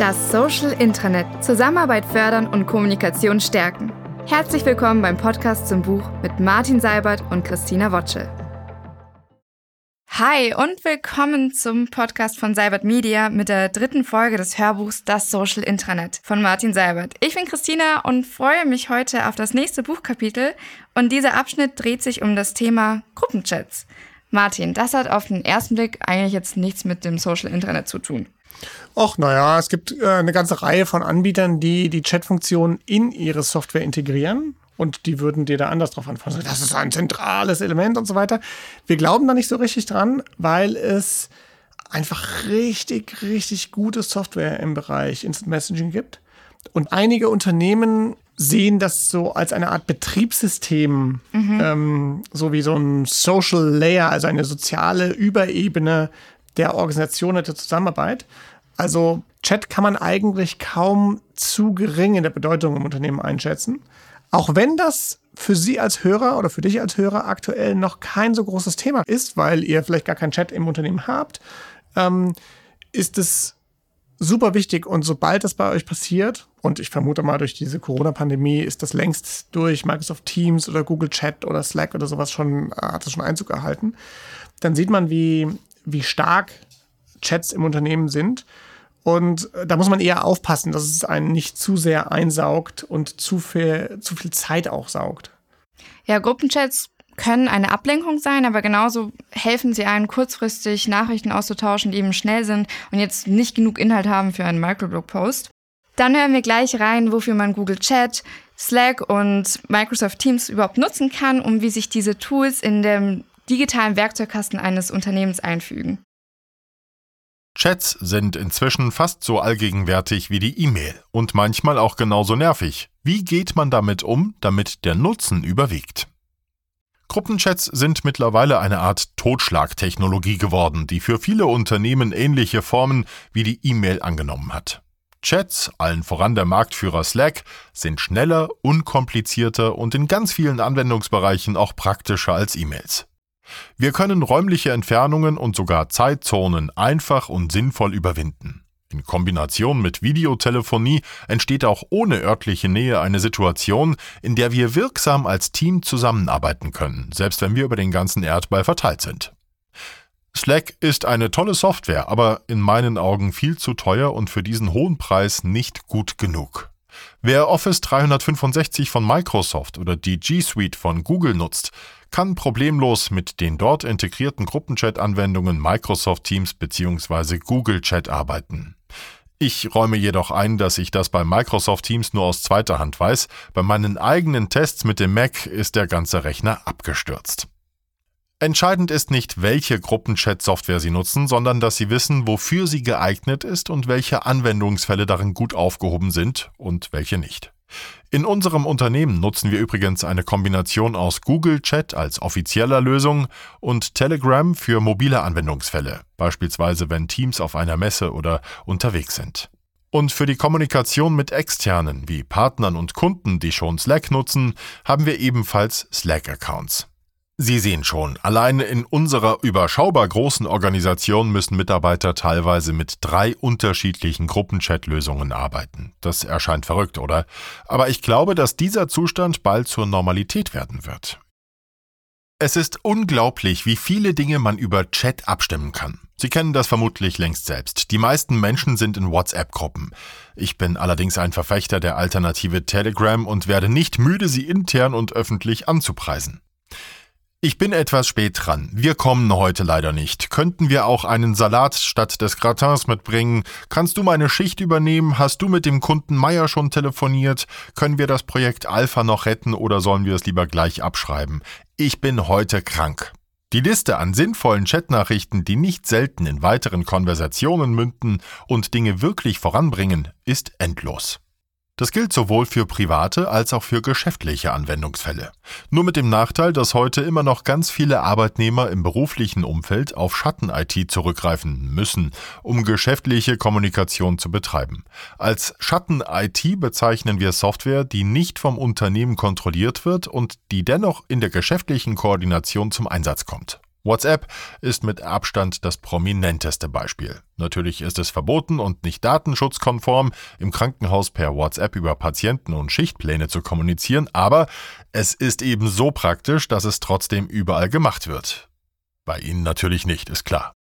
Das Social Intranet. Zusammenarbeit fördern und Kommunikation stärken. Herzlich willkommen beim Podcast zum Buch mit Martin Seibert und Christina Wotschel. Hi und willkommen zum Podcast von Seibert Media mit der dritten Folge des Hörbuchs Das Social Intranet von Martin Seibert. Ich bin Christina und freue mich heute auf das nächste Buchkapitel und dieser Abschnitt dreht sich um das Thema Gruppenchats. Martin, das hat auf den ersten Blick eigentlich jetzt nichts mit dem Social Intranet zu tun. Och, naja, es gibt äh, eine ganze Reihe von Anbietern, die die Chatfunktion in ihre Software integrieren und die würden dir da anders drauf antworten. Das ist ein zentrales Element und so weiter. Wir glauben da nicht so richtig dran, weil es einfach richtig, richtig gute Software im Bereich Instant Messaging gibt. Und einige Unternehmen sehen das so als eine Art Betriebssystem, mhm. ähm, so wie so ein Social Layer, also eine soziale Überebene der Organisation und der Zusammenarbeit. Also Chat kann man eigentlich kaum zu gering in der Bedeutung im Unternehmen einschätzen. Auch wenn das für Sie als Hörer oder für dich als Hörer aktuell noch kein so großes Thema ist, weil ihr vielleicht gar keinen Chat im Unternehmen habt, ähm, ist es super wichtig. Und sobald das bei euch passiert, und ich vermute mal durch diese Corona-Pandemie ist das längst durch Microsoft Teams oder Google Chat oder Slack oder sowas schon, äh, hat das schon Einzug erhalten, dann sieht man, wie, wie stark Chats im Unternehmen sind und äh, da muss man eher aufpassen, dass es einen nicht zu sehr einsaugt und zu viel, zu viel Zeit auch saugt. Ja, Gruppenchats können eine Ablenkung sein, aber genauso helfen sie einen kurzfristig Nachrichten auszutauschen, die eben schnell sind und jetzt nicht genug Inhalt haben für einen Microblog-Post. Dann hören wir gleich rein, wofür man Google Chat, Slack und Microsoft Teams überhaupt nutzen kann, um wie sich diese Tools in dem digitalen Werkzeugkasten eines Unternehmens einfügen. Chats sind inzwischen fast so allgegenwärtig wie die E-Mail und manchmal auch genauso nervig. Wie geht man damit um, damit der Nutzen überwiegt? Gruppenchats sind mittlerweile eine Art Totschlagtechnologie geworden, die für viele Unternehmen ähnliche Formen wie die E-Mail angenommen hat. Chats, allen voran der Marktführer Slack, sind schneller, unkomplizierter und in ganz vielen Anwendungsbereichen auch praktischer als E-Mails. Wir können räumliche Entfernungen und sogar Zeitzonen einfach und sinnvoll überwinden. In Kombination mit Videotelefonie entsteht auch ohne örtliche Nähe eine Situation, in der wir wirksam als Team zusammenarbeiten können, selbst wenn wir über den ganzen Erdball verteilt sind. Slack ist eine tolle Software, aber in meinen Augen viel zu teuer und für diesen hohen Preis nicht gut genug. Wer Office 365 von Microsoft oder die G Suite von Google nutzt, kann problemlos mit den dort integrierten Gruppenchat-Anwendungen Microsoft Teams bzw. Google Chat arbeiten. Ich räume jedoch ein, dass ich das bei Microsoft Teams nur aus zweiter Hand weiß. Bei meinen eigenen Tests mit dem Mac ist der ganze Rechner abgestürzt. Entscheidend ist nicht, welche Gruppenchat-Software Sie nutzen, sondern dass Sie wissen, wofür sie geeignet ist und welche Anwendungsfälle darin gut aufgehoben sind und welche nicht. In unserem Unternehmen nutzen wir übrigens eine Kombination aus Google Chat als offizieller Lösung und Telegram für mobile Anwendungsfälle, beispielsweise wenn Teams auf einer Messe oder unterwegs sind. Und für die Kommunikation mit externen wie Partnern und Kunden, die schon Slack nutzen, haben wir ebenfalls Slack-Accounts. Sie sehen schon, allein in unserer überschaubar großen Organisation müssen Mitarbeiter teilweise mit drei unterschiedlichen Gruppenchat-Lösungen arbeiten. Das erscheint verrückt, oder? Aber ich glaube, dass dieser Zustand bald zur Normalität werden wird. Es ist unglaublich, wie viele Dinge man über Chat abstimmen kann. Sie kennen das vermutlich längst selbst. Die meisten Menschen sind in WhatsApp-Gruppen. Ich bin allerdings ein Verfechter der Alternative Telegram und werde nicht müde, sie intern und öffentlich anzupreisen. Ich bin etwas spät dran. Wir kommen heute leider nicht. Könnten wir auch einen Salat statt des Gratins mitbringen? Kannst du meine Schicht übernehmen? Hast du mit dem Kunden Meier schon telefoniert? Können wir das Projekt Alpha noch retten oder sollen wir es lieber gleich abschreiben? Ich bin heute krank. Die Liste an sinnvollen Chatnachrichten, die nicht selten in weiteren Konversationen münden und Dinge wirklich voranbringen, ist endlos. Das gilt sowohl für private als auch für geschäftliche Anwendungsfälle. Nur mit dem Nachteil, dass heute immer noch ganz viele Arbeitnehmer im beruflichen Umfeld auf Schatten-IT zurückgreifen müssen, um geschäftliche Kommunikation zu betreiben. Als Schatten-IT bezeichnen wir Software, die nicht vom Unternehmen kontrolliert wird und die dennoch in der geschäftlichen Koordination zum Einsatz kommt. WhatsApp ist mit Abstand das prominenteste Beispiel. Natürlich ist es verboten und nicht datenschutzkonform, im Krankenhaus per WhatsApp über Patienten und Schichtpläne zu kommunizieren, aber es ist eben so praktisch, dass es trotzdem überall gemacht wird. Bei Ihnen natürlich nicht, ist klar.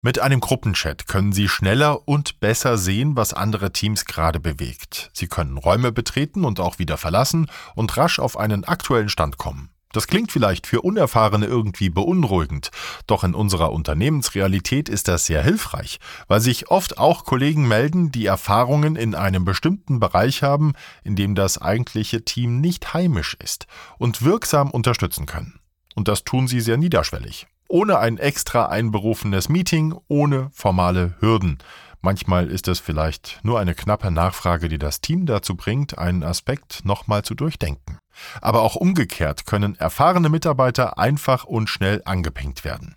Mit einem Gruppenchat können Sie schneller und besser sehen, was andere Teams gerade bewegt. Sie können Räume betreten und auch wieder verlassen und rasch auf einen aktuellen Stand kommen. Das klingt vielleicht für Unerfahrene irgendwie beunruhigend, doch in unserer Unternehmensrealität ist das sehr hilfreich, weil sich oft auch Kollegen melden, die Erfahrungen in einem bestimmten Bereich haben, in dem das eigentliche Team nicht heimisch ist und wirksam unterstützen können. Und das tun sie sehr niederschwellig, ohne ein extra einberufenes Meeting, ohne formale Hürden. Manchmal ist es vielleicht nur eine knappe Nachfrage, die das Team dazu bringt, einen Aspekt nochmal zu durchdenken. Aber auch umgekehrt können erfahrene Mitarbeiter einfach und schnell angepinkt werden.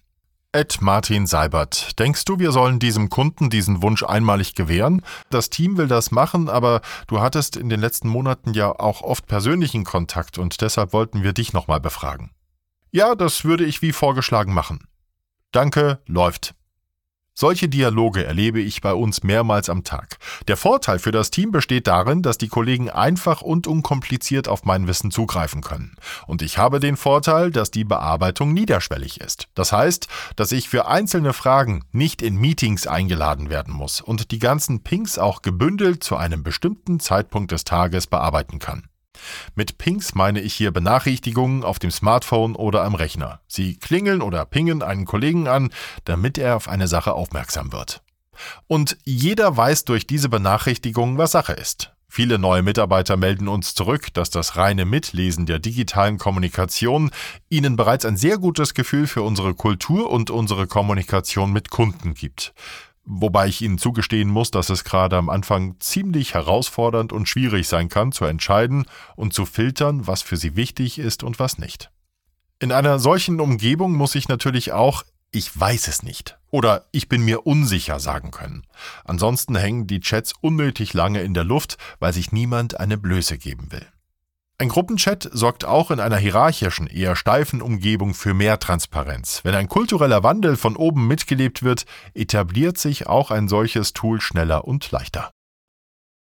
Ed Martin Seibert, denkst du, wir sollen diesem Kunden diesen Wunsch einmalig gewähren? Das Team will das machen, aber du hattest in den letzten Monaten ja auch oft persönlichen Kontakt und deshalb wollten wir dich nochmal befragen. Ja, das würde ich wie vorgeschlagen machen. Danke, läuft. Solche Dialoge erlebe ich bei uns mehrmals am Tag. Der Vorteil für das Team besteht darin, dass die Kollegen einfach und unkompliziert auf mein Wissen zugreifen können. Und ich habe den Vorteil, dass die Bearbeitung niederschwellig ist. Das heißt, dass ich für einzelne Fragen nicht in Meetings eingeladen werden muss und die ganzen Pings auch gebündelt zu einem bestimmten Zeitpunkt des Tages bearbeiten kann. Mit Pings meine ich hier Benachrichtigungen auf dem Smartphone oder am Rechner. Sie klingeln oder pingen einen Kollegen an, damit er auf eine Sache aufmerksam wird. Und jeder weiß durch diese Benachrichtigungen, was Sache ist. Viele neue Mitarbeiter melden uns zurück, dass das reine Mitlesen der digitalen Kommunikation ihnen bereits ein sehr gutes Gefühl für unsere Kultur und unsere Kommunikation mit Kunden gibt. Wobei ich Ihnen zugestehen muss, dass es gerade am Anfang ziemlich herausfordernd und schwierig sein kann, zu entscheiden und zu filtern, was für Sie wichtig ist und was nicht. In einer solchen Umgebung muss ich natürlich auch ich weiß es nicht oder ich bin mir unsicher sagen können. Ansonsten hängen die Chats unnötig lange in der Luft, weil sich niemand eine Blöße geben will. Ein Gruppenchat sorgt auch in einer hierarchischen, eher steifen Umgebung für mehr Transparenz. Wenn ein kultureller Wandel von oben mitgelebt wird, etabliert sich auch ein solches Tool schneller und leichter.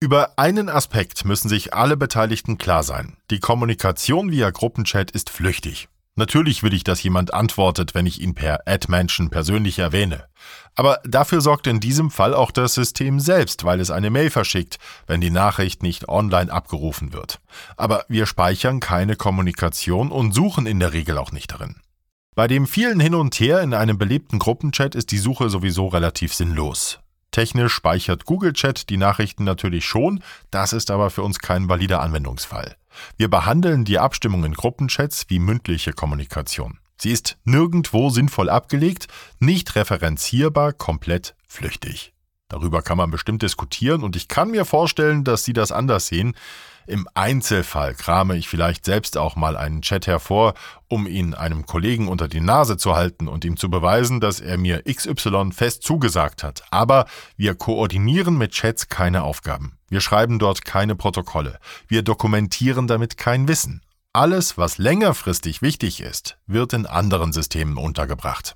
Über einen Aspekt müssen sich alle Beteiligten klar sein. Die Kommunikation via Gruppenchat ist flüchtig. Natürlich will ich, dass jemand antwortet, wenn ich ihn per Ad-Mention persönlich erwähne. Aber dafür sorgt in diesem Fall auch das System selbst, weil es eine Mail verschickt, wenn die Nachricht nicht online abgerufen wird. Aber wir speichern keine Kommunikation und suchen in der Regel auch nicht darin. Bei dem vielen Hin und Her in einem belebten Gruppenchat ist die Suche sowieso relativ sinnlos. Technisch speichert Google Chat die Nachrichten natürlich schon, das ist aber für uns kein valider Anwendungsfall. Wir behandeln die Abstimmung in Gruppenchats wie mündliche Kommunikation. Sie ist nirgendwo sinnvoll abgelegt, nicht referenzierbar, komplett flüchtig. Darüber kann man bestimmt diskutieren und ich kann mir vorstellen, dass Sie das anders sehen. Im Einzelfall krame ich vielleicht selbst auch mal einen Chat hervor, um ihn einem Kollegen unter die Nase zu halten und ihm zu beweisen, dass er mir XY fest zugesagt hat. Aber wir koordinieren mit Chats keine Aufgaben. Wir schreiben dort keine Protokolle. Wir dokumentieren damit kein Wissen. Alles, was längerfristig wichtig ist, wird in anderen Systemen untergebracht.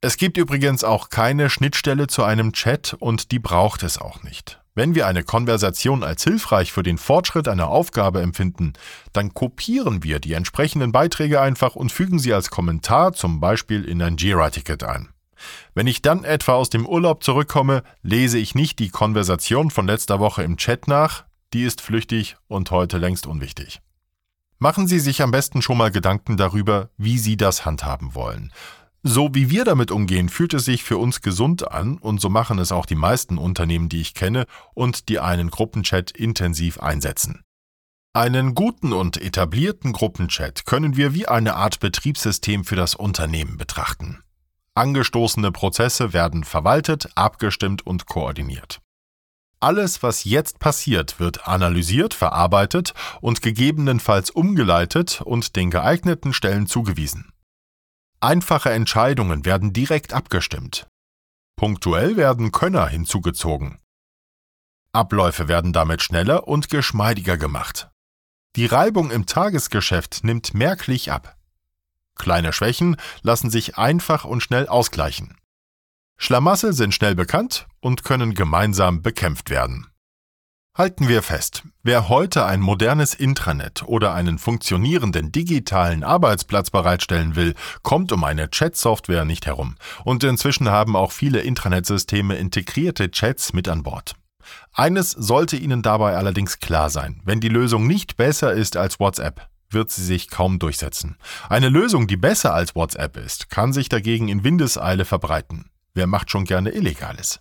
Es gibt übrigens auch keine Schnittstelle zu einem Chat und die braucht es auch nicht. Wenn wir eine Konversation als hilfreich für den Fortschritt einer Aufgabe empfinden, dann kopieren wir die entsprechenden Beiträge einfach und fügen sie als Kommentar zum Beispiel in ein Jira-Ticket ein. Wenn ich dann etwa aus dem Urlaub zurückkomme, lese ich nicht die Konversation von letzter Woche im Chat nach, die ist flüchtig und heute längst unwichtig. Machen Sie sich am besten schon mal Gedanken darüber, wie Sie das handhaben wollen. So wie wir damit umgehen, fühlt es sich für uns gesund an und so machen es auch die meisten Unternehmen, die ich kenne und die einen Gruppenchat intensiv einsetzen. Einen guten und etablierten Gruppenchat können wir wie eine Art Betriebssystem für das Unternehmen betrachten. Angestoßene Prozesse werden verwaltet, abgestimmt und koordiniert. Alles, was jetzt passiert, wird analysiert, verarbeitet und gegebenenfalls umgeleitet und den geeigneten Stellen zugewiesen. Einfache Entscheidungen werden direkt abgestimmt. Punktuell werden Könner hinzugezogen. Abläufe werden damit schneller und geschmeidiger gemacht. Die Reibung im Tagesgeschäft nimmt merklich ab. Kleine Schwächen lassen sich einfach und schnell ausgleichen. Schlamassel sind schnell bekannt und können gemeinsam bekämpft werden. Halten wir fest, wer heute ein modernes Intranet oder einen funktionierenden digitalen Arbeitsplatz bereitstellen will, kommt um eine Chat-Software nicht herum. Und inzwischen haben auch viele Intranetsysteme integrierte Chats mit an Bord. Eines sollte Ihnen dabei allerdings klar sein, wenn die Lösung nicht besser ist als WhatsApp, wird sie sich kaum durchsetzen. Eine Lösung, die besser als WhatsApp ist, kann sich dagegen in Windeseile verbreiten. Wer macht schon gerne Illegales?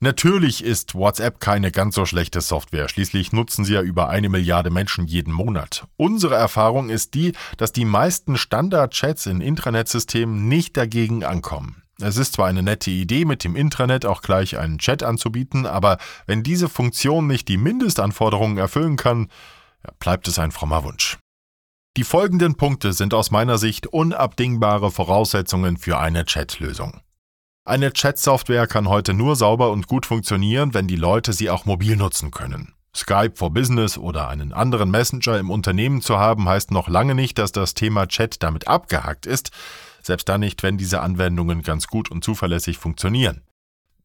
Natürlich ist WhatsApp keine ganz so schlechte Software, schließlich nutzen sie ja über eine Milliarde Menschen jeden Monat. Unsere Erfahrung ist die, dass die meisten Standard-Chats in Intranet-Systemen nicht dagegen ankommen. Es ist zwar eine nette Idee, mit dem Intranet auch gleich einen Chat anzubieten, aber wenn diese Funktion nicht die Mindestanforderungen erfüllen kann, bleibt es ein frommer Wunsch. Die folgenden Punkte sind aus meiner Sicht unabdingbare Voraussetzungen für eine Chat-Lösung. Eine Chat-Software kann heute nur sauber und gut funktionieren, wenn die Leute sie auch mobil nutzen können. Skype for Business oder einen anderen Messenger im Unternehmen zu haben, heißt noch lange nicht, dass das Thema Chat damit abgehakt ist, selbst dann nicht, wenn diese Anwendungen ganz gut und zuverlässig funktionieren.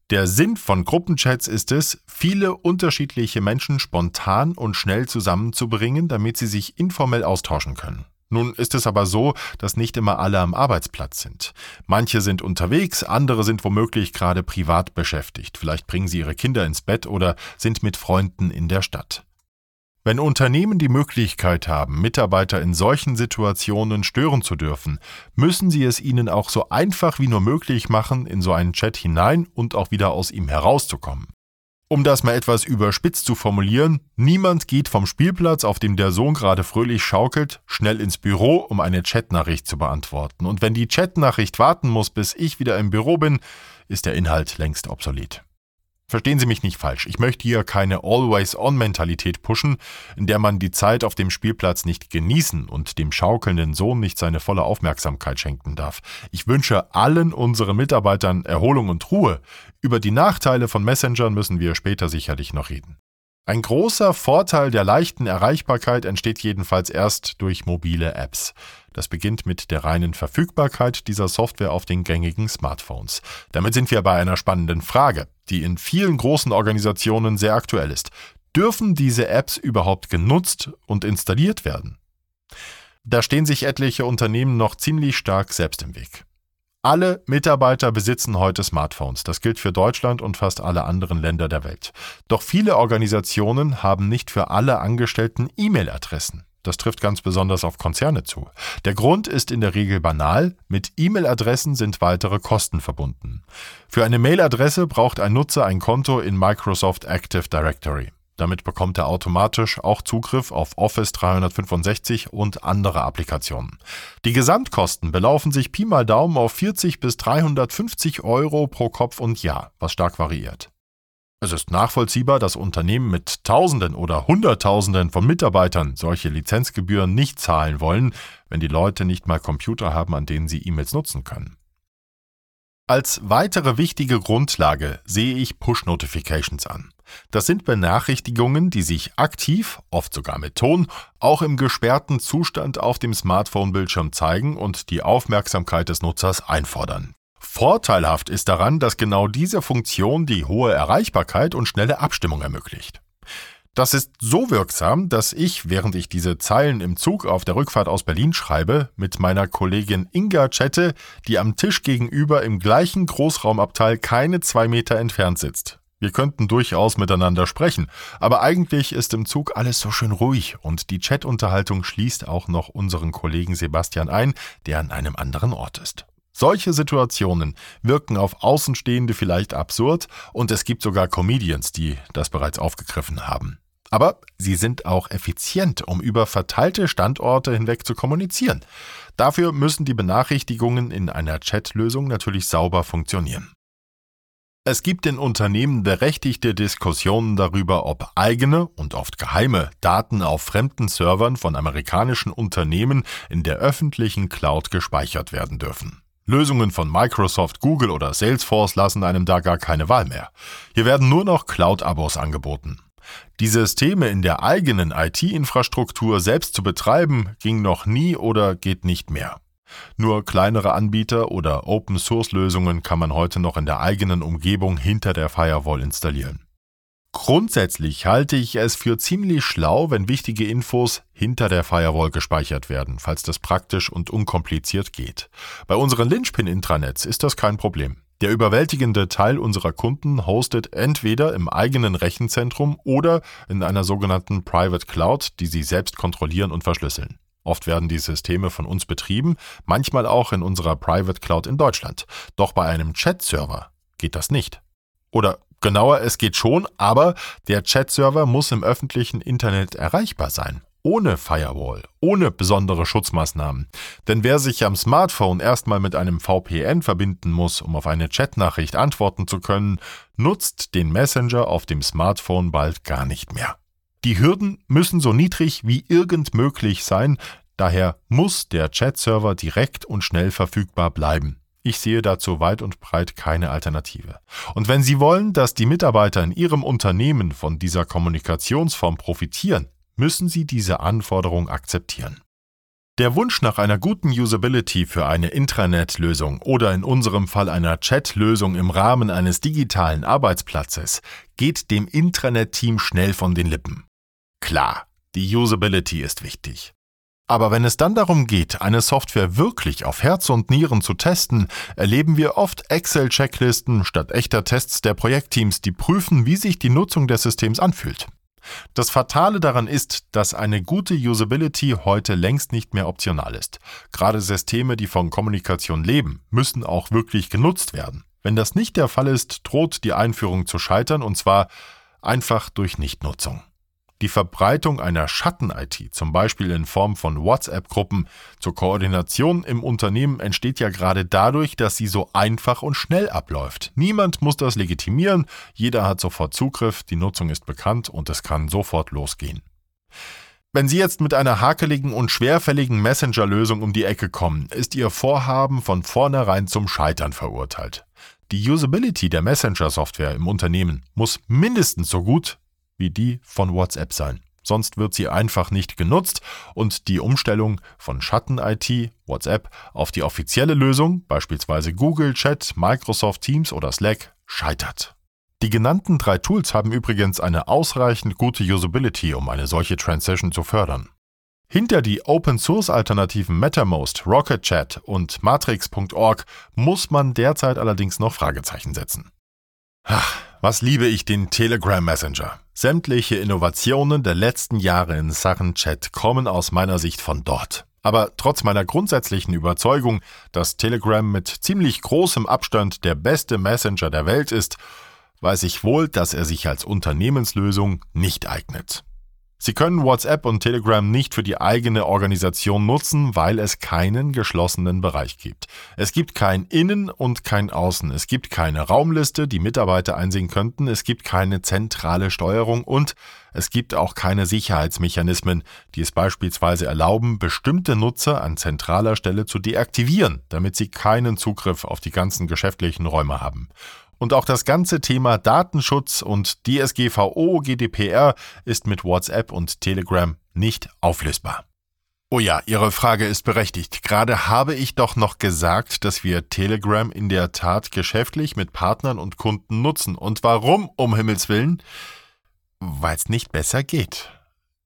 Der Sinn von Gruppenchats ist es, viele unterschiedliche Menschen spontan und schnell zusammenzubringen, damit sie sich informell austauschen können. Nun ist es aber so, dass nicht immer alle am Arbeitsplatz sind. Manche sind unterwegs, andere sind womöglich gerade privat beschäftigt. Vielleicht bringen sie ihre Kinder ins Bett oder sind mit Freunden in der Stadt. Wenn Unternehmen die Möglichkeit haben, Mitarbeiter in solchen Situationen stören zu dürfen, müssen sie es ihnen auch so einfach wie nur möglich machen, in so einen Chat hinein und auch wieder aus ihm herauszukommen. Um das mal etwas überspitzt zu formulieren, niemand geht vom Spielplatz, auf dem der Sohn gerade fröhlich schaukelt, schnell ins Büro, um eine Chatnachricht zu beantworten. Und wenn die Chatnachricht warten muss, bis ich wieder im Büro bin, ist der Inhalt längst obsolet. Verstehen Sie mich nicht falsch, ich möchte hier keine Always-On-Mentalität pushen, in der man die Zeit auf dem Spielplatz nicht genießen und dem schaukelnden Sohn nicht seine volle Aufmerksamkeit schenken darf. Ich wünsche allen unseren Mitarbeitern Erholung und Ruhe. Über die Nachteile von Messengern müssen wir später sicherlich noch reden. Ein großer Vorteil der leichten Erreichbarkeit entsteht jedenfalls erst durch mobile Apps. Das beginnt mit der reinen Verfügbarkeit dieser Software auf den gängigen Smartphones. Damit sind wir bei einer spannenden Frage, die in vielen großen Organisationen sehr aktuell ist. Dürfen diese Apps überhaupt genutzt und installiert werden? Da stehen sich etliche Unternehmen noch ziemlich stark selbst im Weg. Alle Mitarbeiter besitzen heute Smartphones. Das gilt für Deutschland und fast alle anderen Länder der Welt. Doch viele Organisationen haben nicht für alle Angestellten E-Mail-Adressen. Das trifft ganz besonders auf Konzerne zu. Der Grund ist in der Regel banal, mit E-Mail-Adressen sind weitere Kosten verbunden. Für eine Mail-Adresse braucht ein Nutzer ein Konto in Microsoft Active Directory. Damit bekommt er automatisch auch Zugriff auf Office 365 und andere Applikationen. Die Gesamtkosten belaufen sich Pi mal Daumen auf 40 bis 350 Euro pro Kopf und Jahr, was stark variiert. Es ist nachvollziehbar, dass Unternehmen mit Tausenden oder Hunderttausenden von Mitarbeitern solche Lizenzgebühren nicht zahlen wollen, wenn die Leute nicht mal Computer haben, an denen sie E-Mails nutzen können. Als weitere wichtige Grundlage sehe ich Push-Notifications an. Das sind Benachrichtigungen, die sich aktiv, oft sogar mit Ton, auch im gesperrten Zustand auf dem Smartphone-Bildschirm zeigen und die Aufmerksamkeit des Nutzers einfordern. Vorteilhaft ist daran, dass genau diese Funktion die hohe Erreichbarkeit und schnelle Abstimmung ermöglicht. Das ist so wirksam, dass ich, während ich diese Zeilen im Zug auf der Rückfahrt aus Berlin schreibe, mit meiner Kollegin Inga chatte, die am Tisch gegenüber im gleichen Großraumabteil keine zwei Meter entfernt sitzt. Wir könnten durchaus miteinander sprechen, aber eigentlich ist im Zug alles so schön ruhig und die Chatunterhaltung schließt auch noch unseren Kollegen Sebastian ein, der an einem anderen Ort ist. Solche Situationen wirken auf Außenstehende vielleicht absurd und es gibt sogar Comedians, die das bereits aufgegriffen haben. Aber sie sind auch effizient, um über verteilte Standorte hinweg zu kommunizieren. Dafür müssen die Benachrichtigungen in einer Chatlösung natürlich sauber funktionieren. Es gibt in Unternehmen berechtigte Diskussionen darüber, ob eigene und oft geheime Daten auf fremden Servern von amerikanischen Unternehmen in der öffentlichen Cloud gespeichert werden dürfen. Lösungen von Microsoft, Google oder Salesforce lassen einem da gar keine Wahl mehr. Hier werden nur noch Cloud-Abos angeboten. Die Systeme in der eigenen IT-Infrastruktur selbst zu betreiben, ging noch nie oder geht nicht mehr. Nur kleinere Anbieter oder Open-Source-Lösungen kann man heute noch in der eigenen Umgebung hinter der Firewall installieren. Grundsätzlich halte ich es für ziemlich schlau, wenn wichtige Infos hinter der Firewall gespeichert werden, falls das praktisch und unkompliziert geht. Bei unseren Linchpin-Intranets ist das kein Problem. Der überwältigende Teil unserer Kunden hostet entweder im eigenen Rechenzentrum oder in einer sogenannten Private Cloud, die sie selbst kontrollieren und verschlüsseln. Oft werden die Systeme von uns betrieben, manchmal auch in unserer Private Cloud in Deutschland. Doch bei einem Chat-Server geht das nicht. Oder genauer, es geht schon, aber der Chat-Server muss im öffentlichen Internet erreichbar sein. Ohne Firewall, ohne besondere Schutzmaßnahmen. Denn wer sich am Smartphone erstmal mit einem VPN verbinden muss, um auf eine Chatnachricht antworten zu können, nutzt den Messenger auf dem Smartphone bald gar nicht mehr. Die Hürden müssen so niedrig wie irgend möglich sein, daher muss der Chat-Server direkt und schnell verfügbar bleiben. Ich sehe dazu weit und breit keine Alternative. Und wenn Sie wollen, dass die Mitarbeiter in Ihrem Unternehmen von dieser Kommunikationsform profitieren, müssen Sie diese Anforderung akzeptieren. Der Wunsch nach einer guten Usability für eine Intranet-Lösung oder in unserem Fall einer Chat-Lösung im Rahmen eines digitalen Arbeitsplatzes geht dem Intranet-Team schnell von den Lippen. Klar, die Usability ist wichtig. Aber wenn es dann darum geht, eine Software wirklich auf Herz und Nieren zu testen, erleben wir oft Excel-Checklisten statt echter Tests der Projektteams, die prüfen, wie sich die Nutzung des Systems anfühlt. Das Fatale daran ist, dass eine gute Usability heute längst nicht mehr optional ist. Gerade Systeme, die von Kommunikation leben, müssen auch wirklich genutzt werden. Wenn das nicht der Fall ist, droht die Einführung zu scheitern, und zwar einfach durch Nichtnutzung. Die Verbreitung einer Schatten-IT, zum Beispiel in Form von WhatsApp-Gruppen zur Koordination im Unternehmen, entsteht ja gerade dadurch, dass sie so einfach und schnell abläuft. Niemand muss das legitimieren, jeder hat sofort Zugriff, die Nutzung ist bekannt und es kann sofort losgehen. Wenn Sie jetzt mit einer hakeligen und schwerfälligen Messenger-Lösung um die Ecke kommen, ist Ihr Vorhaben von vornherein zum Scheitern verurteilt. Die Usability der Messenger-Software im Unternehmen muss mindestens so gut wie die von WhatsApp sein. Sonst wird sie einfach nicht genutzt und die Umstellung von Schatten-IT, WhatsApp, auf die offizielle Lösung, beispielsweise Google Chat, Microsoft Teams oder Slack, scheitert. Die genannten drei Tools haben übrigens eine ausreichend gute Usability, um eine solche Transition zu fördern. Hinter die Open-Source-Alternativen MetaMost, RocketChat und Matrix.org muss man derzeit allerdings noch Fragezeichen setzen. Ach, was liebe ich den Telegram Messenger. Sämtliche Innovationen der letzten Jahre in Sachen Chat kommen aus meiner Sicht von dort. Aber trotz meiner grundsätzlichen Überzeugung, dass Telegram mit ziemlich großem Abstand der beste Messenger der Welt ist, weiß ich wohl, dass er sich als Unternehmenslösung nicht eignet. Sie können WhatsApp und Telegram nicht für die eigene Organisation nutzen, weil es keinen geschlossenen Bereich gibt. Es gibt kein Innen und kein Außen. Es gibt keine Raumliste, die Mitarbeiter einsehen könnten. Es gibt keine zentrale Steuerung und es gibt auch keine Sicherheitsmechanismen, die es beispielsweise erlauben, bestimmte Nutzer an zentraler Stelle zu deaktivieren, damit sie keinen Zugriff auf die ganzen geschäftlichen Räume haben. Und auch das ganze Thema Datenschutz und DSGVO, GDPR ist mit WhatsApp und Telegram nicht auflösbar. Oh ja, Ihre Frage ist berechtigt. Gerade habe ich doch noch gesagt, dass wir Telegram in der Tat geschäftlich mit Partnern und Kunden nutzen. Und warum, um Himmels willen? Weil es nicht besser geht.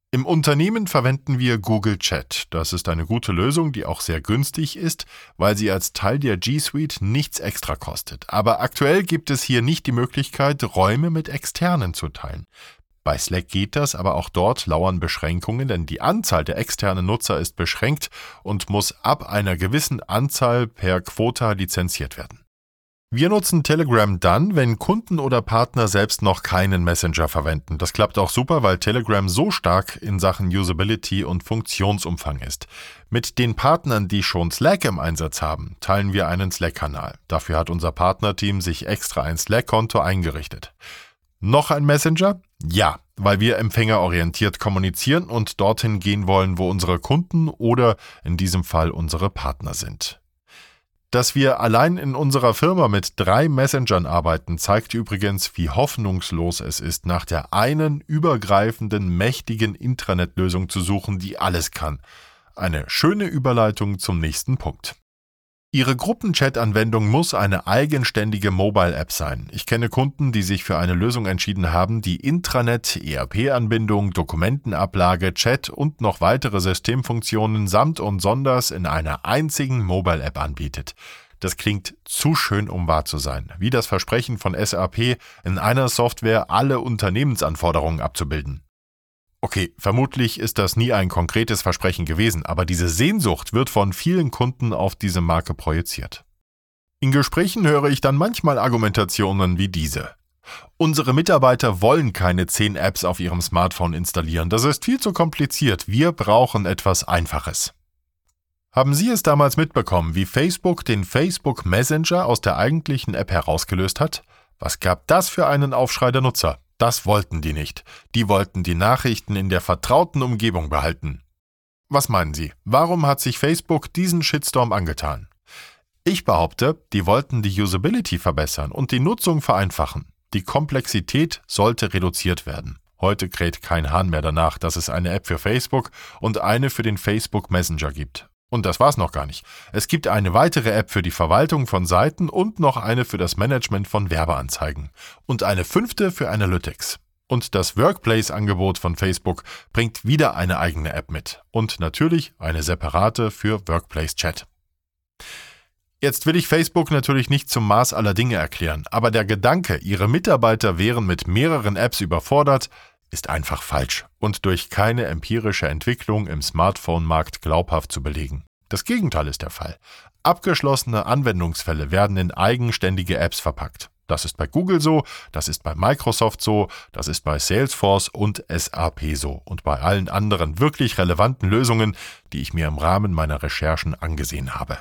Im Unternehmen verwenden wir Google Chat. Das ist eine gute Lösung, die auch sehr günstig ist, weil sie als Teil der G Suite nichts extra kostet. Aber aktuell gibt es hier nicht die Möglichkeit, Räume mit externen zu teilen. Bei Slack geht das, aber auch dort lauern Beschränkungen, denn die Anzahl der externen Nutzer ist beschränkt und muss ab einer gewissen Anzahl per Quota lizenziert werden. Wir nutzen Telegram dann, wenn Kunden oder Partner selbst noch keinen Messenger verwenden. Das klappt auch super, weil Telegram so stark in Sachen Usability und Funktionsumfang ist. Mit den Partnern, die schon Slack im Einsatz haben, teilen wir einen Slack-Kanal. Dafür hat unser Partnerteam sich extra ein Slack-Konto eingerichtet. Noch ein Messenger? Ja, weil wir empfängerorientiert kommunizieren und dorthin gehen wollen, wo unsere Kunden oder in diesem Fall unsere Partner sind. Dass wir allein in unserer Firma mit drei Messengern arbeiten, zeigt übrigens, wie hoffnungslos es ist, nach der einen übergreifenden, mächtigen Intranet-Lösung zu suchen, die alles kann. Eine schöne Überleitung zum nächsten Punkt. Ihre Gruppenchat-Anwendung muss eine eigenständige Mobile-App sein. Ich kenne Kunden, die sich für eine Lösung entschieden haben, die Intranet, ERP-Anbindung, Dokumentenablage, Chat und noch weitere Systemfunktionen samt und sonders in einer einzigen Mobile-App anbietet. Das klingt zu schön, um wahr zu sein, wie das Versprechen von SAP, in einer Software alle Unternehmensanforderungen abzubilden. Okay, vermutlich ist das nie ein konkretes Versprechen gewesen, aber diese Sehnsucht wird von vielen Kunden auf diese Marke projiziert. In Gesprächen höre ich dann manchmal Argumentationen wie diese. Unsere Mitarbeiter wollen keine 10 Apps auf ihrem Smartphone installieren, das ist viel zu kompliziert, wir brauchen etwas Einfaches. Haben Sie es damals mitbekommen, wie Facebook den Facebook Messenger aus der eigentlichen App herausgelöst hat? Was gab das für einen Aufschrei der Nutzer? Das wollten die nicht. Die wollten die Nachrichten in der vertrauten Umgebung behalten. Was meinen Sie? Warum hat sich Facebook diesen Shitstorm angetan? Ich behaupte, die wollten die Usability verbessern und die Nutzung vereinfachen. Die Komplexität sollte reduziert werden. Heute kräht kein Hahn mehr danach, dass es eine App für Facebook und eine für den Facebook Messenger gibt. Und das war's noch gar nicht. Es gibt eine weitere App für die Verwaltung von Seiten und noch eine für das Management von Werbeanzeigen. Und eine fünfte für Analytics. Und das Workplace-Angebot von Facebook bringt wieder eine eigene App mit. Und natürlich eine separate für Workplace Chat. Jetzt will ich Facebook natürlich nicht zum Maß aller Dinge erklären, aber der Gedanke, ihre Mitarbeiter wären mit mehreren Apps überfordert, ist einfach falsch und durch keine empirische Entwicklung im Smartphone-Markt glaubhaft zu belegen. Das Gegenteil ist der Fall. Abgeschlossene Anwendungsfälle werden in eigenständige Apps verpackt. Das ist bei Google so, das ist bei Microsoft so, das ist bei Salesforce und SAP so und bei allen anderen wirklich relevanten Lösungen, die ich mir im Rahmen meiner Recherchen angesehen habe.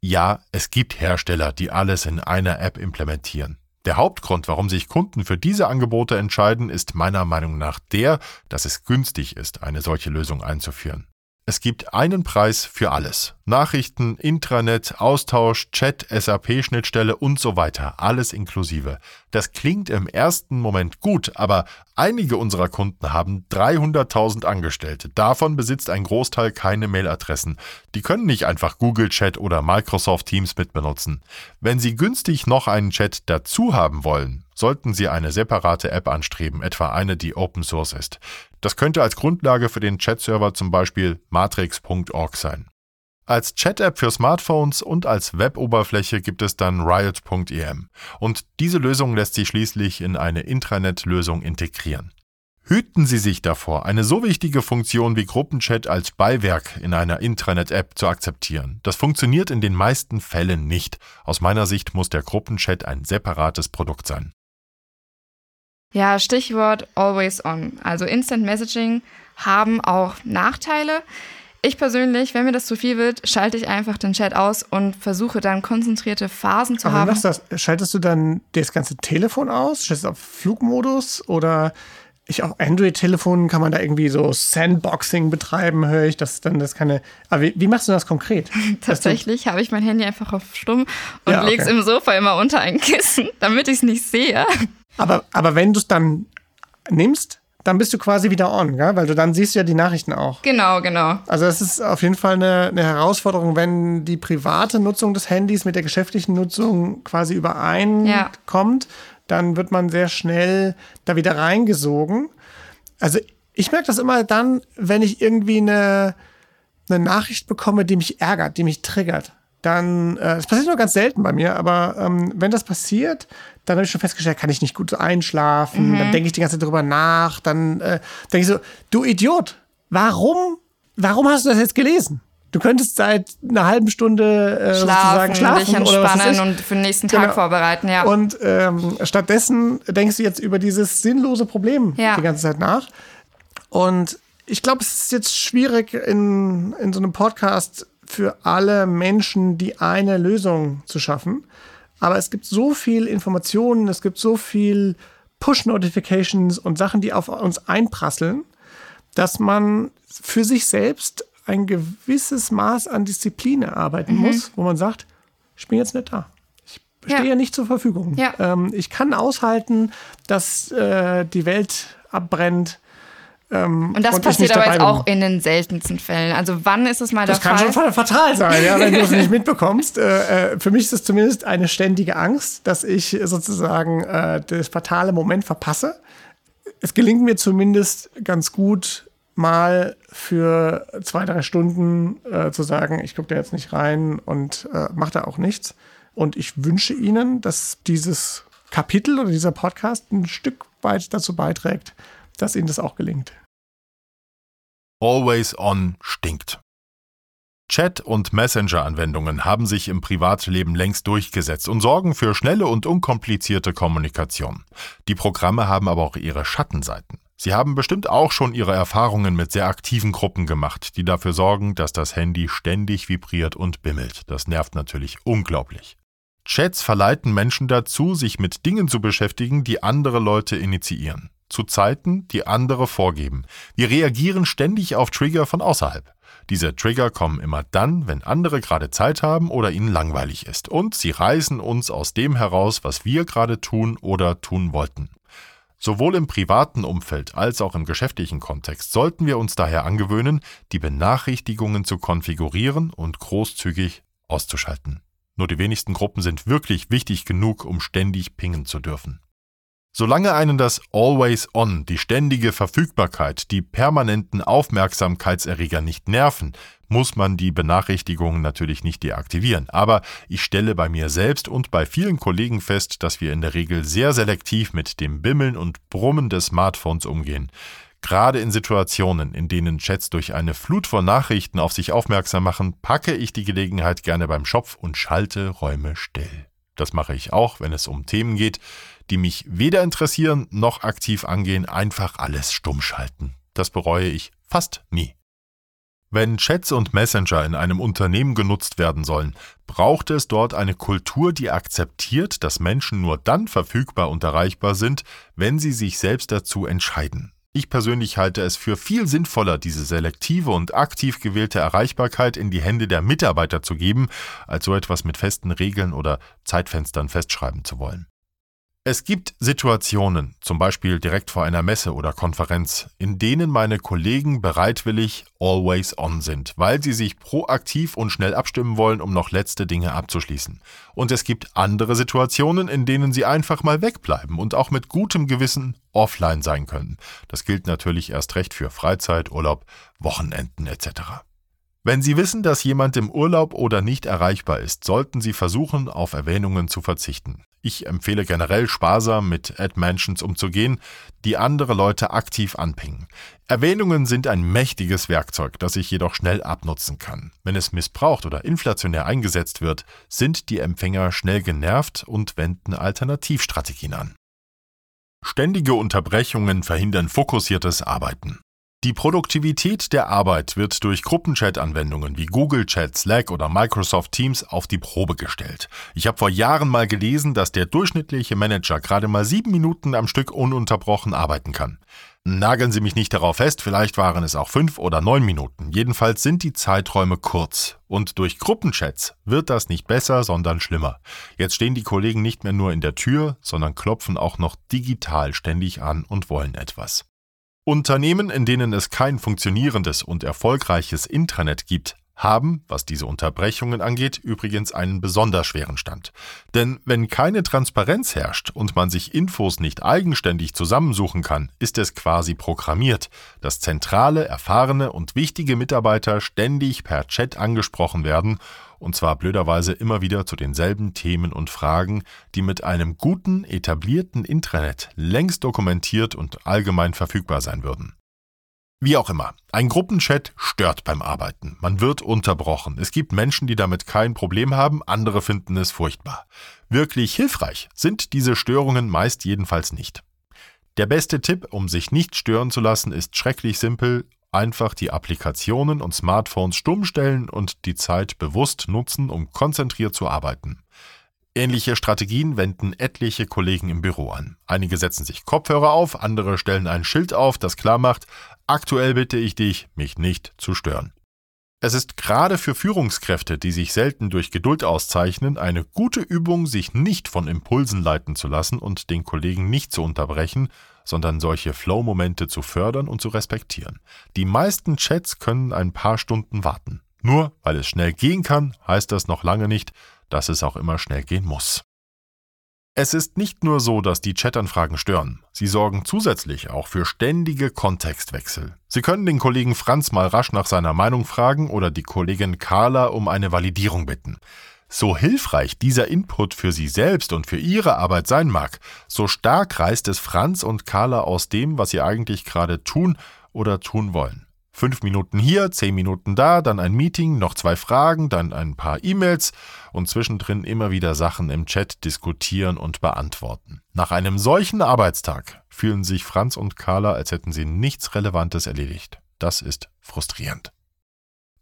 Ja, es gibt Hersteller, die alles in einer App implementieren. Der Hauptgrund, warum sich Kunden für diese Angebote entscheiden, ist meiner Meinung nach der, dass es günstig ist, eine solche Lösung einzuführen. Es gibt einen Preis für alles. Nachrichten, Intranet, Austausch, Chat, SAP-Schnittstelle und so weiter. Alles inklusive. Das klingt im ersten Moment gut, aber einige unserer Kunden haben 300.000 Angestellte. Davon besitzt ein Großteil keine Mailadressen. Die können nicht einfach Google Chat oder Microsoft Teams mitbenutzen. Wenn sie günstig noch einen Chat dazu haben wollen, sollten Sie eine separate App anstreben, etwa eine, die Open Source ist. Das könnte als Grundlage für den Chat-Server zum Beispiel matrix.org sein. Als Chat-App für Smartphones und als Web-Oberfläche gibt es dann Riot.em. Und diese Lösung lässt sich schließlich in eine Intranet-Lösung integrieren. Hüten Sie sich davor, eine so wichtige Funktion wie Gruppenchat als Beiwerk in einer Intranet-App zu akzeptieren. Das funktioniert in den meisten Fällen nicht. Aus meiner Sicht muss der Gruppenchat ein separates Produkt sein. Ja, Stichwort Always On. Also Instant Messaging haben auch Nachteile. Ich persönlich, wenn mir das zu viel wird, schalte ich einfach den Chat aus und versuche dann konzentrierte Phasen zu Aber haben. Du das? Schaltest du dann das ganze Telefon aus? Schaltest du auf Flugmodus? Oder ich auf Android-Telefonen kann man da irgendwie so Sandboxing betreiben, höre ich, dass dann das keine. Aber wie, wie machst du das konkret? Tatsächlich habe ich mein Handy einfach auf stumm und Ja, okay. lege es im Sofa immer unter ein Kissen, damit ich es nicht sehe. Aber, aber wenn du es dann nimmst, dann bist du quasi wieder on, gell? weil du dann siehst du ja die Nachrichten auch. Genau, genau. Also es ist auf jeden Fall eine, eine Herausforderung, wenn die private Nutzung des Handys mit der geschäftlichen Nutzung quasi übereinkommt, dann wird man sehr schnell da wieder reingesogen. Also ich merke das immer dann, wenn ich irgendwie eine, eine Nachricht bekomme, die mich ärgert, die mich triggert. Dann, äh, das passiert nur ganz selten bei mir, aber ähm, wenn das passiert, dann habe ich schon festgestellt, kann ich nicht gut so einschlafen, dann denke ich die ganze Zeit drüber nach, dann äh, denke ich so, du Idiot, warum, warum hast du das jetzt gelesen? Du könntest seit einer halben Stunde äh, Schlafen, schlafen dich entspannen und für den nächsten Tag Genau. vorbereiten, ja. Und ähm, stattdessen denkst du jetzt über dieses sinnlose Problem Ja. die ganze Zeit nach. Und ich glaube, es ist jetzt schwierig in, in so einem Podcast für alle Menschen die eine Lösung zu schaffen. Aber es gibt so viel Informationen, es gibt so viel Push-Notifications und Sachen, die auf uns einprasseln, dass man für sich selbst ein gewisses Maß an Disziplin erarbeiten muss, wo man sagt, ich bin jetzt nicht da. Ich stehe Ja. ja nicht zur Verfügung. Ja. Ähm, ich kann aushalten, dass äh, die Welt abbrennt. Ähm, und das passiert aber jetzt auch in den seltensten Fällen. Also wann ist es mal das der Fall? Das kann schon fatal sein, ja, wenn du es nicht mitbekommst. Äh, äh, für mich ist es zumindest eine ständige Angst, dass ich sozusagen äh, das fatale Moment verpasse. Es gelingt mir zumindest ganz gut, mal für zwei, drei Stunden äh, zu sagen, ich gucke da jetzt nicht rein und äh, mache da auch nichts. Und ich wünsche Ihnen, dass dieses Kapitel oder dieser Podcast ein Stück weit dazu beiträgt, dass Ihnen das auch gelingt. Always On stinkt. Chat- und Messenger-Anwendungen haben sich im Privatleben längst durchgesetzt und sorgen für schnelle und unkomplizierte Kommunikation. Die Programme haben aber auch ihre Schattenseiten. Sie haben bestimmt auch schon Ihre Erfahrungen mit sehr aktiven Gruppen gemacht, die dafür sorgen, dass das Handy ständig vibriert und bimmelt. Das nervt natürlich unglaublich. Chats verleiten Menschen dazu, sich mit Dingen zu beschäftigen, die andere Leute initiieren. Zu Zeiten, die andere vorgeben. Wir reagieren ständig auf Trigger von außerhalb. Diese Trigger kommen immer dann, wenn andere gerade Zeit haben oder ihnen langweilig ist. Und sie reißen uns aus dem heraus, was wir gerade tun oder tun wollten. Sowohl im privaten Umfeld als auch im geschäftlichen Kontext sollten wir uns daher angewöhnen, die Benachrichtigungen zu konfigurieren und großzügig auszuschalten. Nur die wenigsten Gruppen sind wirklich wichtig genug, um ständig pingen zu dürfen. Solange einen das Always On, die ständige Verfügbarkeit, die permanenten Aufmerksamkeitserreger nicht nerven, muss man die Benachrichtigungen natürlich nicht deaktivieren. Aber ich stelle bei mir selbst und bei vielen Kollegen fest, dass wir in der Regel sehr selektiv mit dem Bimmeln und Brummen des Smartphones umgehen. Gerade in Situationen, in denen Chats durch eine Flut von Nachrichten auf sich aufmerksam machen, packe ich die Gelegenheit gerne beim Schopf und schalte Räume still. Das mache ich auch, wenn es um Themen geht, die mich weder interessieren noch aktiv angehen, einfach alles stumm schalten. Das bereue ich fast nie. Wenn Chats und Messenger in einem Unternehmen genutzt werden sollen, braucht es dort eine Kultur, die akzeptiert, dass Menschen nur dann verfügbar und erreichbar sind, wenn sie sich selbst dazu entscheiden. Ich persönlich halte es für viel sinnvoller, diese selektive und aktiv gewählte Erreichbarkeit in die Hände der Mitarbeiter zu geben, als so etwas mit festen Regeln oder Zeitfenstern festschreiben zu wollen. Es gibt Situationen, zum Beispiel direkt vor einer Messe oder Konferenz, in denen meine Kollegen bereitwillig always on sind, weil sie sich proaktiv und schnell abstimmen wollen, um noch letzte Dinge abzuschließen. Und es gibt andere Situationen, in denen sie einfach mal wegbleiben und auch mit gutem Gewissen offline sein können. Das gilt natürlich erst recht für Freizeit, Urlaub, Wochenenden etc. Wenn Sie wissen, dass jemand im Urlaub oder nicht erreichbar ist, sollten Sie versuchen, auf Erwähnungen zu verzichten. Ich empfehle generell sparsam mit Ad-Mentions umzugehen, die andere Leute aktiv anpingen. Erwähnungen sind ein mächtiges Werkzeug, das ich jedoch schnell abnutzen kann. Wenn es missbraucht oder inflationär eingesetzt wird, sind die Empfänger schnell genervt und wenden Alternativstrategien an. Ständige Unterbrechungen verhindern fokussiertes Arbeiten. Die Produktivität der Arbeit wird durch Gruppenchat-Anwendungen wie Google Chat, Slack oder Microsoft Teams auf die Probe gestellt. Ich habe vor Jahren mal gelesen, dass der durchschnittliche Manager gerade mal sieben Minuten am Stück ununterbrochen arbeiten kann. Nageln Sie mich nicht darauf fest, vielleicht waren es auch fünf oder neun Minuten. Jedenfalls sind die Zeiträume kurz. Und durch Gruppenchats wird das nicht besser, sondern schlimmer. Jetzt stehen die Kollegen nicht mehr nur in der Tür, sondern klopfen auch noch digital ständig an und wollen etwas. Unternehmen, in denen es kein funktionierendes und erfolgreiches Intranet gibt, haben, was diese Unterbrechungen angeht, übrigens einen besonders schweren Stand. Denn wenn keine Transparenz herrscht und man sich Infos nicht eigenständig zusammensuchen kann, ist es quasi programmiert, dass zentrale, erfahrene und wichtige Mitarbeiter ständig per Chat angesprochen werden und zwar blöderweise immer wieder zu denselben Themen und Fragen, die mit einem guten, etablierten Intranet längst dokumentiert und allgemein verfügbar sein würden. Wie auch immer, ein Gruppenchat stört beim Arbeiten. Man wird unterbrochen. Es gibt Menschen, die damit kein Problem haben, andere finden es furchtbar. Wirklich hilfreich sind diese Störungen meist jedenfalls nicht. Der beste Tipp, um sich nicht stören zu lassen, ist schrecklich simpel einfach die Applikationen und Smartphones stumm stellen und die Zeit bewusst nutzen, um konzentriert zu arbeiten. Ähnliche Strategien wenden etliche Kollegen im Büro an. Einige setzen sich Kopfhörer auf, andere stellen ein Schild auf, das klar macht, aktuell bitte ich dich, mich nicht zu stören. Es ist gerade für Führungskräfte, die sich selten durch Geduld auszeichnen, eine gute Übung, sich nicht von Impulsen leiten zu lassen und den Kollegen nicht zu unterbrechen, sondern solche Flow-Momente zu fördern und zu respektieren. Die meisten Chats können ein paar Stunden warten. Nur weil es schnell gehen kann, heißt das noch lange nicht, dass es auch immer schnell gehen muss. Es ist nicht nur so, dass die Chatanfragen stören. Sie sorgen zusätzlich auch für ständige Kontextwechsel. Sie können den Kollegen Franz mal rasch nach seiner Meinung fragen oder die Kollegin Carla um eine Validierung bitten. So hilfreich dieser Input für Sie selbst und für Ihre Arbeit sein mag, so stark reißt es Franz und Carla aus dem, was Sie eigentlich gerade tun oder tun wollen. Fünf Minuten hier, zehn Minuten da, dann ein Meeting, noch zwei Fragen, dann ein paar E-Mails und zwischendrin immer wieder Sachen im Chat diskutieren und beantworten. Nach einem solchen Arbeitstag fühlen sich Franz und Carla, als hätten sie nichts Relevantes erledigt. Das ist frustrierend.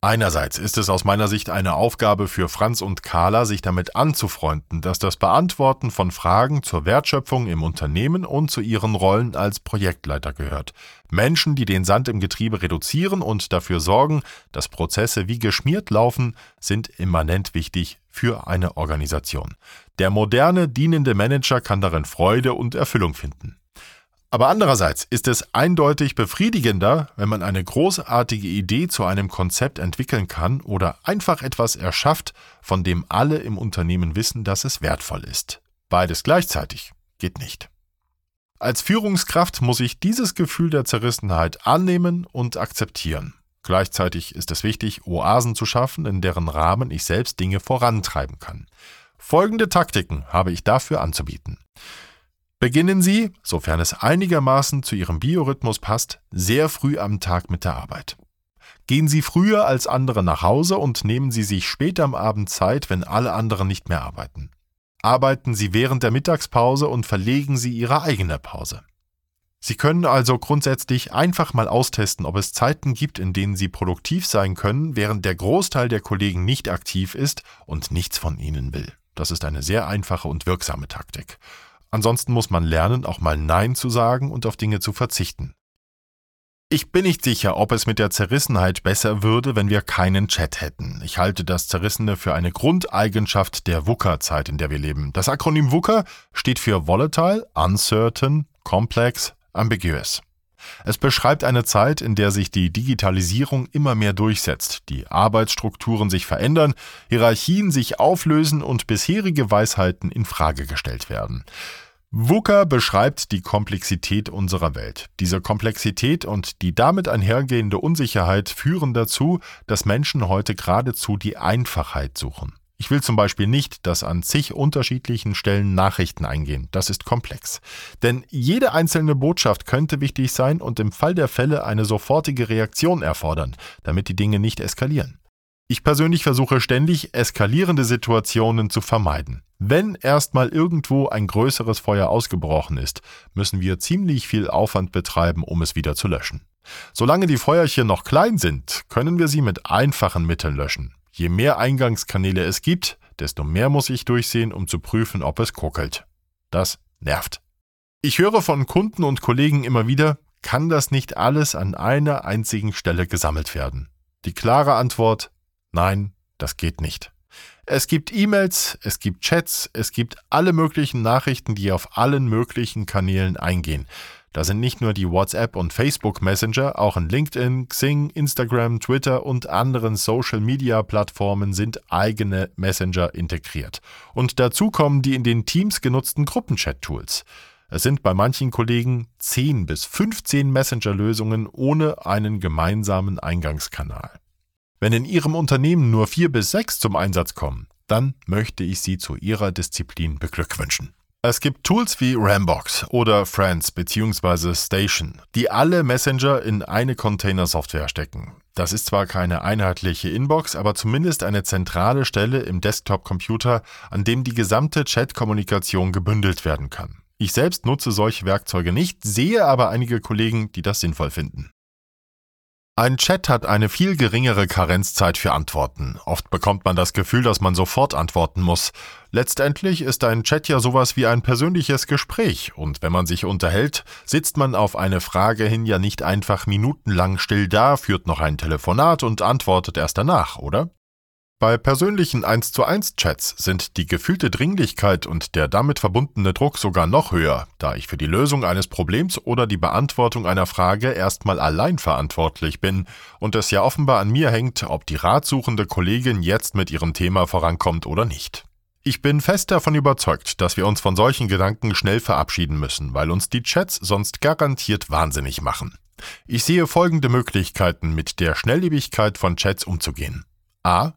Einerseits ist es aus meiner Sicht eine Aufgabe für Franz und Carla, sich damit anzufreunden, dass das Beantworten von Fragen zur Wertschöpfung im Unternehmen und zu ihren Rollen als Projektleiter gehört. Menschen, die den Sand im Getriebe reduzieren und dafür sorgen, dass Prozesse wie geschmiert laufen, sind immanent wichtig für eine Organisation. Der moderne, dienende Manager kann darin Freude und Erfüllung finden. Aber andererseits ist es eindeutig befriedigender, wenn man eine großartige Idee zu einem Konzept entwickeln kann oder einfach etwas erschafft, von dem alle im Unternehmen wissen, dass es wertvoll ist. Beides gleichzeitig geht nicht. Als Führungskraft muss ich dieses Gefühl der Zerrissenheit annehmen und akzeptieren. Gleichzeitig ist es wichtig, Oasen zu schaffen, in deren Rahmen ich selbst Dinge vorantreiben kann. Folgende Taktiken habe ich dafür anzubieten. Beginnen Sie, sofern es einigermaßen zu Ihrem Biorhythmus passt, sehr früh am Tag mit der Arbeit. Gehen Sie früher als andere nach Hause und nehmen Sie sich später am Abend Zeit, wenn alle anderen nicht mehr arbeiten. Arbeiten Sie während der Mittagspause und verlegen Sie Ihre eigene Pause. Sie können also grundsätzlich einfach mal austesten, ob es Zeiten gibt, in denen Sie produktiv sein können, während der Großteil der Kollegen nicht aktiv ist und nichts von Ihnen will. Das ist eine sehr einfache und wirksame Taktik. Ansonsten muss man lernen, auch mal Nein zu sagen und auf Dinge zu verzichten. Ich bin nicht sicher, ob es mit der Zerrissenheit besser würde, wenn wir keinen Chat hätten. Ich halte das Zerrissene für eine Grundeigenschaft der VUCA-Zeit, in der wir leben. Das Akronym VUCA steht für Volatile, Uncertain, Complex, Ambiguous. Es beschreibt eine Zeit, in der sich die Digitalisierung immer mehr durchsetzt, die Arbeitsstrukturen sich verändern, Hierarchien sich auflösen und bisherige Weisheiten in Frage gestellt werden. VUCA beschreibt die Komplexität unserer Welt. Diese Komplexität und die damit einhergehende Unsicherheit führen dazu, dass Menschen heute geradezu die Einfachheit suchen. Ich will zum Beispiel nicht, dass an zig unterschiedlichen Stellen Nachrichten eingehen. Das ist komplex. Denn jede einzelne Botschaft könnte wichtig sein und im Fall der Fälle eine sofortige Reaktion erfordern, damit die Dinge nicht eskalieren. Ich persönlich versuche ständig, eskalierende Situationen zu vermeiden. Wenn erstmal irgendwo ein größeres Feuer ausgebrochen ist, müssen wir ziemlich viel Aufwand betreiben, um es wieder zu löschen. Solange die Feuerchen noch klein sind, können wir sie mit einfachen Mitteln löschen. Je mehr Eingangskanäle es gibt, desto mehr muss ich durchsehen, um zu prüfen, ob es kokelt. Das nervt. Ich höre von Kunden und Kollegen immer wieder, kann das nicht alles an einer einzigen Stelle gesammelt werden? Die klare Antwort, nein, das geht nicht. Es gibt E-Mails, es gibt Chats, es gibt alle möglichen Nachrichten, die auf allen möglichen Kanälen eingehen. Da sind nicht nur die WhatsApp und Facebook Messenger, auch in LinkedIn, Xing, Instagram, Twitter und anderen Social Media Plattformen sind eigene Messenger integriert. Und dazu kommen die in den Teams genutzten Gruppenchat-Tools. Es sind bei manchen Kollegen 10 bis 15 Messenger-Lösungen ohne einen gemeinsamen Eingangskanal. Wenn in Ihrem Unternehmen nur vier bis sechs zum Einsatz kommen, dann möchte ich Sie zu Ihrer Disziplin beglückwünschen. Es gibt Tools wie Rambox oder Friends bzw. Station, die alle Messenger in eine Container-Software stecken. Das ist zwar keine einheitliche Inbox, aber zumindest eine zentrale Stelle im Desktop-Computer, an dem die gesamte Chat-Kommunikation gebündelt werden kann. Ich selbst nutze solche Werkzeuge nicht, sehe aber einige Kollegen, die das sinnvoll finden. Ein Chat hat eine viel geringere Karenzzeit für Antworten. Oft bekommt man das Gefühl, dass man sofort antworten muss. Letztendlich ist ein Chat ja sowas wie ein persönliches Gespräch und wenn man sich unterhält, sitzt man auf eine Frage hin ja nicht einfach minutenlang still da, führt noch ein Telefonat und antwortet erst danach, oder? Bei persönlichen 1 zu 1 Chats sind die gefühlte Dringlichkeit und der damit verbundene Druck sogar noch höher, da ich für die Lösung eines Problems oder die Beantwortung einer Frage erstmal allein verantwortlich bin und es ja offenbar an mir hängt, ob die ratsuchende Kollegin jetzt mit ihrem Thema vorankommt oder nicht. Ich bin fest davon überzeugt, dass wir uns von solchen Gedanken schnell verabschieden müssen, weil uns die Chats sonst garantiert wahnsinnig machen. Ich sehe folgende Möglichkeiten, mit der Schnelllebigkeit von Chats umzugehen. A.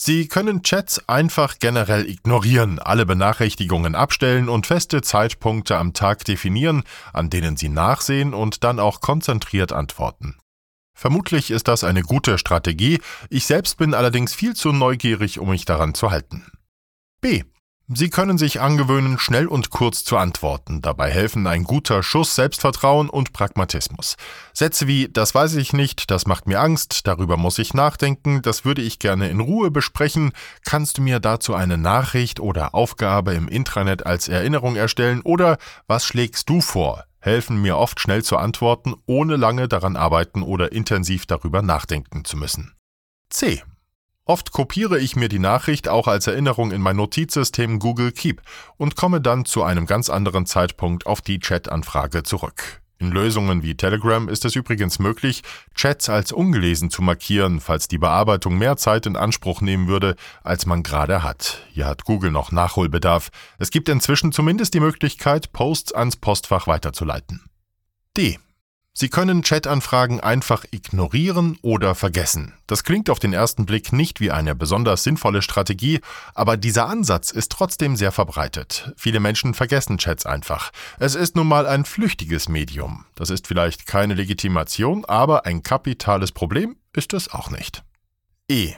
Sie können Chats einfach generell ignorieren, alle Benachrichtigungen abstellen und feste Zeitpunkte am Tag definieren, an denen Sie nachsehen und dann auch konzentriert antworten. Vermutlich ist das eine gute Strategie, ich selbst bin allerdings viel zu neugierig, um mich daran zu halten. B. Sie können sich angewöhnen, schnell und kurz zu antworten. Dabei helfen ein guter Schuss Selbstvertrauen und Pragmatismus. Sätze wie Das weiß ich nicht, das macht mir Angst, darüber muss ich nachdenken, das würde ich gerne in Ruhe besprechen, kannst du mir dazu eine Nachricht oder Aufgabe im Intranet als Erinnerung erstellen oder Was schlägst du vor? helfen mir oft schnell zu antworten, ohne lange daran arbeiten oder intensiv darüber nachdenken zu müssen. C. Oft kopiere ich mir die Nachricht auch als Erinnerung in mein Notizsystem Google Keep und komme dann zu einem ganz anderen Zeitpunkt auf die Chat-Anfrage zurück. In Lösungen wie Telegram ist es übrigens möglich, Chats als ungelesen zu markieren, falls die Bearbeitung mehr Zeit in Anspruch nehmen würde, als man gerade hat. Hier hat Google noch Nachholbedarf. Es gibt inzwischen zumindest die Möglichkeit, Posts ans Postfach weiterzuleiten. D. Sie können Chatanfragen einfach ignorieren oder vergessen. Das klingt auf den ersten Blick nicht wie eine besonders sinnvolle Strategie, aber dieser Ansatz ist trotzdem sehr verbreitet. Viele Menschen vergessen Chats einfach. Es ist nun mal ein flüchtiges Medium. Das ist vielleicht keine Legitimation, aber ein kapitales Problem ist es auch nicht. E.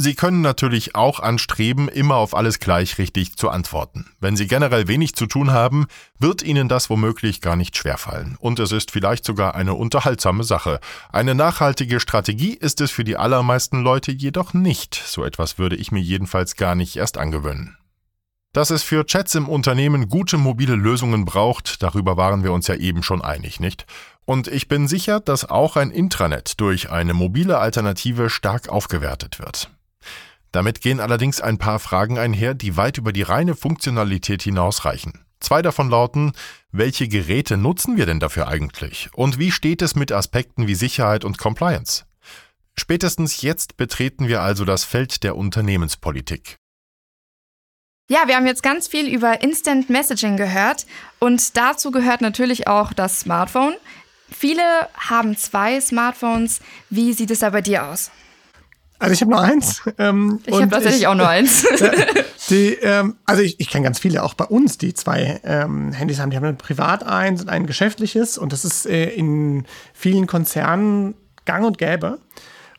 Sie können natürlich auch anstreben, immer auf alles gleich richtig zu antworten. Wenn Sie generell wenig zu tun haben, wird Ihnen das womöglich gar nicht schwerfallen. Und es ist vielleicht sogar eine unterhaltsame Sache. Eine nachhaltige Strategie ist es für die allermeisten Leute jedoch nicht. So etwas würde ich mir jedenfalls gar nicht erst angewöhnen. Dass es für Chats im Unternehmen gute mobile Lösungen braucht, darüber waren wir uns ja eben schon einig, nicht? Und ich bin sicher, dass auch ein Intranet durch eine mobile Alternative stark aufgewertet wird. Damit gehen allerdings ein paar Fragen einher, die weit über die reine Funktionalität hinausreichen. Zwei davon lauten, welche Geräte nutzen wir denn dafür eigentlich? Und wie steht es mit Aspekten wie Sicherheit und Compliance? Spätestens jetzt betreten wir also das Feld der Unternehmenspolitik. Ja, wir haben jetzt ganz viel über Instant Messaging gehört und dazu gehört natürlich auch das Smartphone. Viele haben zwei Smartphones. Wie sieht es da bei dir aus? Also ich habe nur eins. Ähm, ich habe tatsächlich auch nur eins. die, ähm, also ich, ich kenne ganz viele, auch bei uns, die zwei ähm, Handys haben. Die haben ein privat eins und ein geschäftliches. Und das ist äh, in vielen Konzernen gang und gäbe.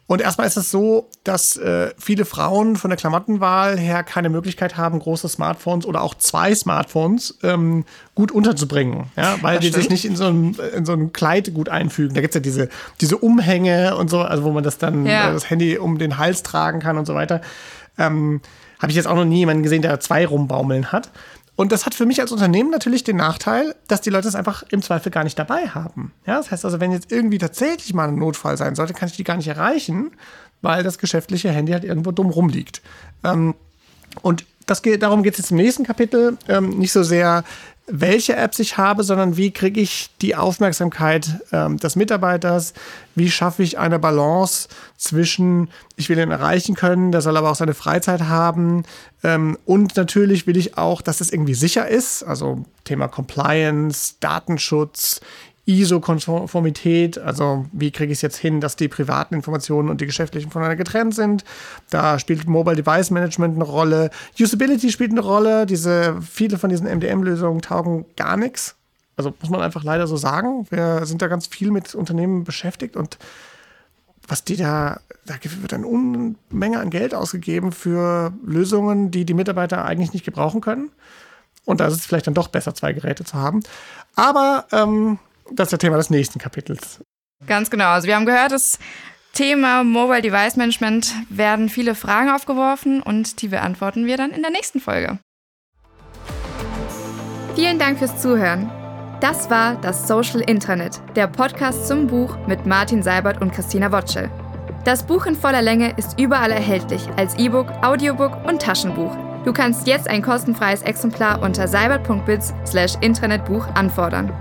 Und erstmal ist es so, dass äh, viele Frauen von der Klamottenwahl her keine Möglichkeit haben, große Smartphones oder auch zwei Smartphones ähm, gut unterzubringen, ja, weil das die stimmt. sich nicht in so, ein, in so ein Kleid gut einfügen. Da gibt es ja diese, diese Umhänge und so, also wo man das dann, ja. äh, das Handy um den Hals tragen kann und so weiter. Ähm, Habe ich jetzt auch noch nie jemanden gesehen, der zwei rumbaumeln hat. Und das hat für mich als Unternehmen natürlich den Nachteil, dass die Leute es einfach im Zweifel gar nicht dabei haben. Ja, das heißt also, wenn jetzt irgendwie tatsächlich mal ein Notfall sein sollte, kann ich die gar nicht erreichen, weil das geschäftliche Handy halt irgendwo dumm rumliegt. Ähm, und das geht, darum geht es jetzt im nächsten Kapitel. Ähm, nicht so sehr, welche Apps ich habe, sondern wie kriege ich die Aufmerksamkeit ähm, des Mitarbeiters, wie schaffe ich eine Balance zwischen, ich will ihn erreichen können, der soll aber auch seine Freizeit haben ähm, und natürlich will ich auch, dass es irgendwie sicher ist, also Thema Compliance, Datenschutz, ISO-Konformität, also wie kriege ich es jetzt hin, dass die privaten Informationen und die geschäftlichen voneinander getrennt sind. Da spielt Mobile Device Management eine Rolle. Usability spielt eine Rolle. Diese, viele von diesen MDM-Lösungen taugen gar nichts. Also muss man einfach leider so sagen. Wir sind da ganz viel mit Unternehmen beschäftigt und was die da, da wird eine Unmenge an Geld ausgegeben für Lösungen, die die Mitarbeiter eigentlich nicht gebrauchen können. Und da ist es vielleicht dann doch besser, zwei Geräte zu haben. Aber ähm, das ist das Thema des nächsten Kapitels. Ganz genau. Also wir haben gehört, das Thema Mobile Device Management werden viele Fragen aufgeworfen und die beantworten wir dann in der nächsten Folge. Vielen Dank fürs Zuhören. Das war das Social Intranet, der Podcast zum Buch mit Martin Seibert und Christina Wotschel. Das Buch in voller Länge ist überall erhältlich als E-Book, Audiobook und Taschenbuch. Du kannst jetzt ein kostenfreies Exemplar unter seibert.biz/intranetbuch anfordern.